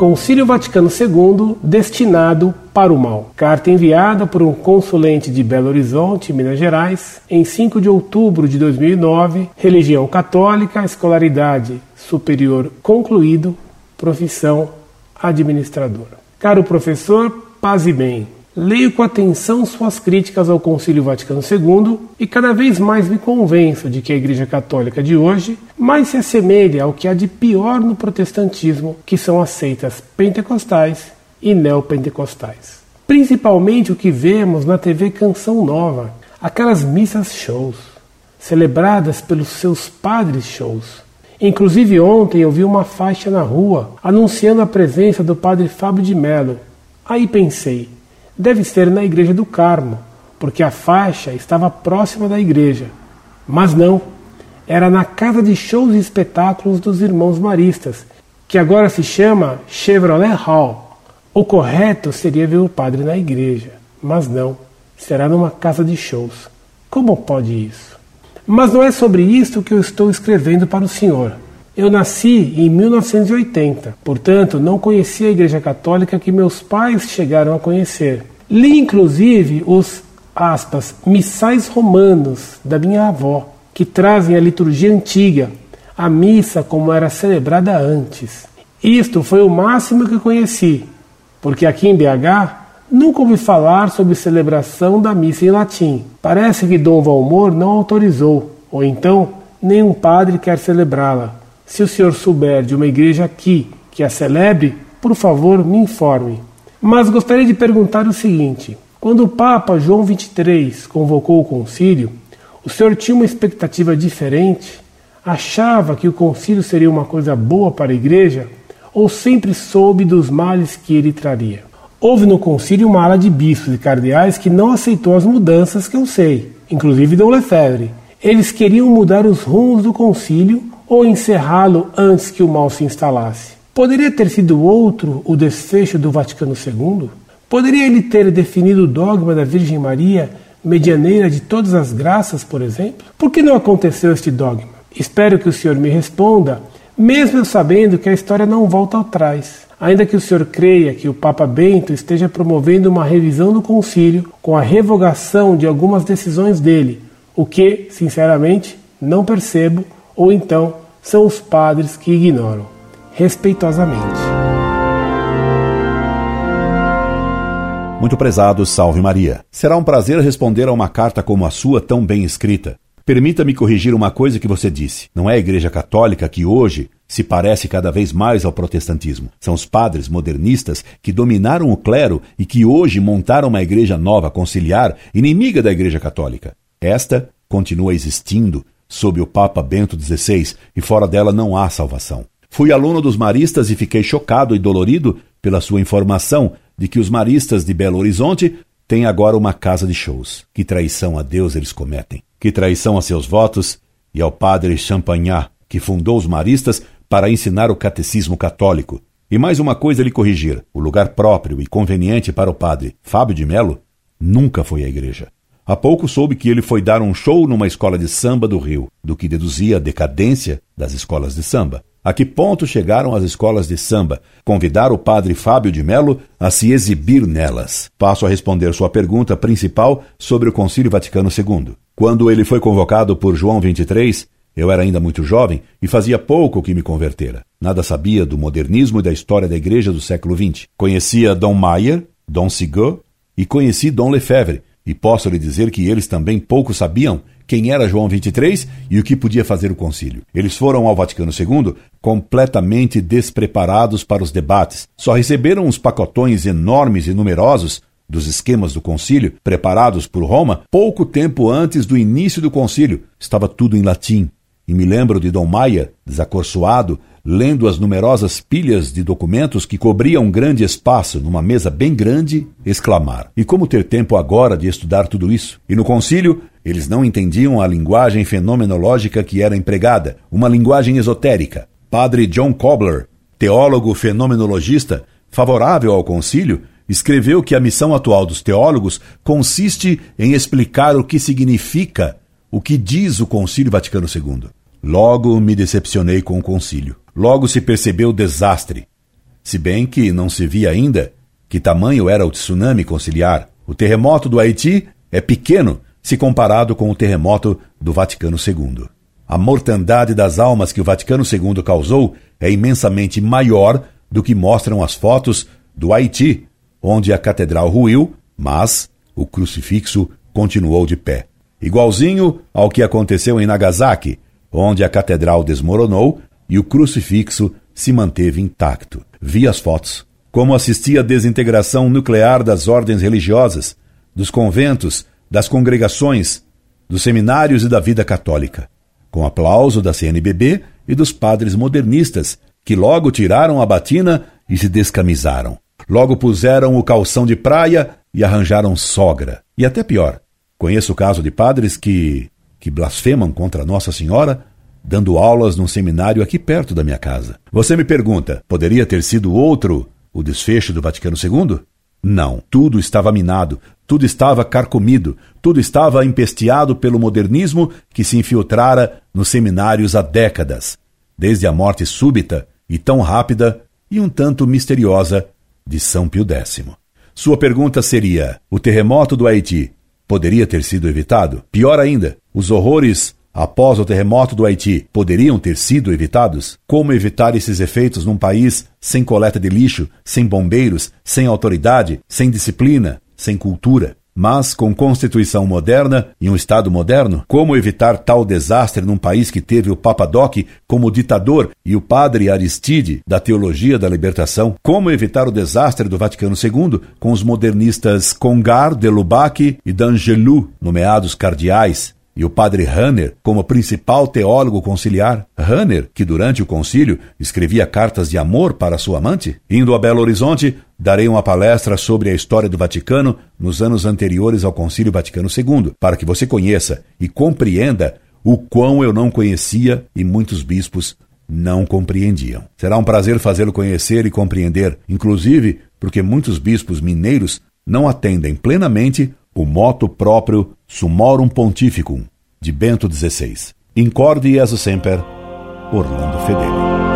Concílio Vaticano II destinado para o mal. Carta enviada por um consulente de Belo Horizonte, Minas Gerais, em 5 de outubro de 2009, religião católica, escolaridade superior concluído, profissão administrador. Caro professor, paz e bem. Leio com atenção suas críticas ao Concílio Vaticano II e cada vez mais me convenço de que a Igreja Católica de hoje mais se assemelha ao que há de pior no protestantismo, que são as seitas pentecostais e neopentecostais. Principalmente o que vemos na TV Canção Nova, aquelas missas shows, celebradas pelos seus padres shows. Inclusive ontem eu vi uma faixa na rua anunciando a presença do padre Fábio de Mello. Aí pensei, deve ser na igreja do Carmo, porque a faixa estava próxima da igreja. Mas não, era na casa de shows e espetáculos dos irmãos maristas, que agora se chama Chevrolet Hall. O correto seria ver o padre na igreja, mas não, será numa casa de shows. Como pode isso? Mas não é sobre isso que eu estou escrevendo para o senhor. Eu nasci em 1980, portanto não conheci a Igreja Católica que meus pais chegaram a conhecer. Li inclusive os aspas, missais romanos da minha avó, que trazem a liturgia antiga, a missa como era celebrada antes. Isto foi o máximo que conheci, porque aqui em BH nunca ouvi falar sobre celebração da missa em latim. Parece que Dom Valmor não autorizou, ou então nenhum padre quer celebrá-la. Se o senhor souber de uma igreja aqui que a celebre, por favor, me informe. Mas gostaria de perguntar o seguinte: quando o Papa João XXIII convocou o concílio, o senhor tinha uma expectativa diferente? Achava que o concílio seria uma coisa boa para a igreja? Ou sempre soube dos males que ele traria? Houve no concílio uma ala de bispos e cardeais que não aceitou as mudanças que eu sei, inclusive Dom Lefebvre. Eles queriam mudar os rumos do concílio ou encerrá-lo antes que o mal se instalasse. Poderia ter sido outro o desfecho do Vaticano II? Poderia ele ter definido o dogma da Virgem Maria, medianeira de todas as graças, por exemplo? Por que não aconteceu este dogma? Espero que o senhor me responda, mesmo sabendo que a história não volta atrás. Ainda que o senhor creia que o Papa Bento esteja promovendo uma revisão do concílio com a revogação de algumas decisões dele, o que, sinceramente, não percebo ou então são os padres que ignoram. Respeitosamente. Muito prezado, salve Maria. Será um prazer responder a uma carta como a sua, tão bem escrita. Permita-me corrigir uma coisa que você disse. Não é a Igreja Católica que hoje se parece cada vez mais ao protestantismo. São os padres modernistas que dominaram o clero e que hoje montaram uma igreja nova, conciliar, inimiga da Igreja Católica. Esta continua existindo, sob o Papa Bento XVI, e fora dela não há salvação. Fui aluno dos maristas e fiquei chocado e dolorido pela sua informação de que os maristas de Belo Horizonte têm agora uma casa de shows. Que traição a Deus eles cometem. Que traição a seus votos e ao padre Champagnat, que fundou os maristas para ensinar o catecismo católico. E mais uma coisa lhe corrigir: o lugar próprio e conveniente para o padre Fábio de Melo nunca foi a igreja. Há pouco soube que ele foi dar um show numa escola de samba do Rio, do que deduzia a decadência das escolas de samba. A que ponto chegaram as escolas de samba? Convidar o padre Fábio de Melo a se exibir nelas. Passo a responder sua pergunta principal sobre o Concílio Vaticano II. Quando ele foi convocado por João XXIII, eu era ainda muito jovem e fazia pouco que me convertera. Nada sabia do modernismo e da história da igreja do século XX. Conhecia Dom Maier, Dom Sigot e conheci Dom Lefebvre, e posso lhe dizer que eles também pouco sabiam quem era João XXIII e o que podia fazer o concílio. Eles foram ao Vaticano II completamente despreparados para os debates. Só receberam uns pacotões enormes e numerosos dos esquemas do concílio, preparados por Roma, pouco tempo antes do início do concílio. Estava tudo em latim. E me lembro de Dom Maia, desacorçoado, lendo as numerosas pilhas de documentos que cobriam um grande espaço numa mesa bem grande, exclamar: E como ter tempo agora de estudar tudo isso? E no concílio, eles não entendiam a linguagem fenomenológica que era empregada, uma linguagem esotérica. Padre John Cobbler, teólogo fenomenologista, favorável ao concílio, escreveu que a missão atual dos teólogos consiste em explicar o que significa o que diz o Concílio Vaticano II. Logo me decepcionei com o concílio. Logo se percebeu o desastre. se bem que não se via ainda que tamanho era o tsunami conciliar. O terremoto do Haiti é pequeno se comparado com o terremoto do Vaticano II. A mortandade das almas que o Vaticano II causou é imensamente maior do que mostram as fotos do Haiti, onde a catedral ruiu, mas o crucifixo continuou de pé. Igualzinho ao que aconteceu em Nagasaki, onde a catedral desmoronou e o crucifixo se manteve intacto. Vi as fotos. Como assisti à desintegração nuclear das ordens religiosas, dos conventos, das congregações, dos seminários e da vida católica, com aplauso da CNBB e dos padres modernistas, que logo tiraram a batina e se descamisaram. Logo puseram o calção de praia e arranjaram sogra. E até pior, conheço o caso de padres que que blasfemam contra Nossa Senhora dando aulas num seminário aqui perto da minha casa. Você me pergunta, poderia ter sido outro o desfecho do Vaticano II? Não, tudo estava minado, tudo estava carcomido, tudo estava empesteado pelo modernismo que se infiltrara nos seminários há décadas, desde a morte súbita e tão rápida e um tanto misteriosa de São Pio X. Sua pergunta seria: o terremoto do Haiti poderia ter sido evitado? Pior ainda, os horrores após o terremoto do Haiti poderiam ter sido evitados? Como evitar esses efeitos num país sem coleta de lixo, sem bombeiros, sem autoridade, sem disciplina, sem cultura? Mas, com Constituição moderna e um Estado moderno, como evitar tal desastre num país que teve o Papa Doc como ditador e o padre Aristide da teologia da libertação? Como evitar o desastre do Vaticano II com os modernistas Congar, de Lubac e d'Angelou, nomeados cardeais, e o padre Hanner como principal teólogo conciliar. Hanner, que durante o concílio escrevia cartas de amor para sua amante. Indo a Belo Horizonte, darei uma palestra sobre a história do Vaticano nos anos anteriores ao Concílio Vaticano II, para que você conheça e compreenda o quão eu não conhecia e muitos bispos não compreendiam. Será um prazer fazê-lo conhecer e compreender, inclusive porque muitos bispos mineiros não atendem plenamente o moto próprio Sumorum Pontificum, de Bento XVI. Incorde Jesus Semper, Orlando Fedeli.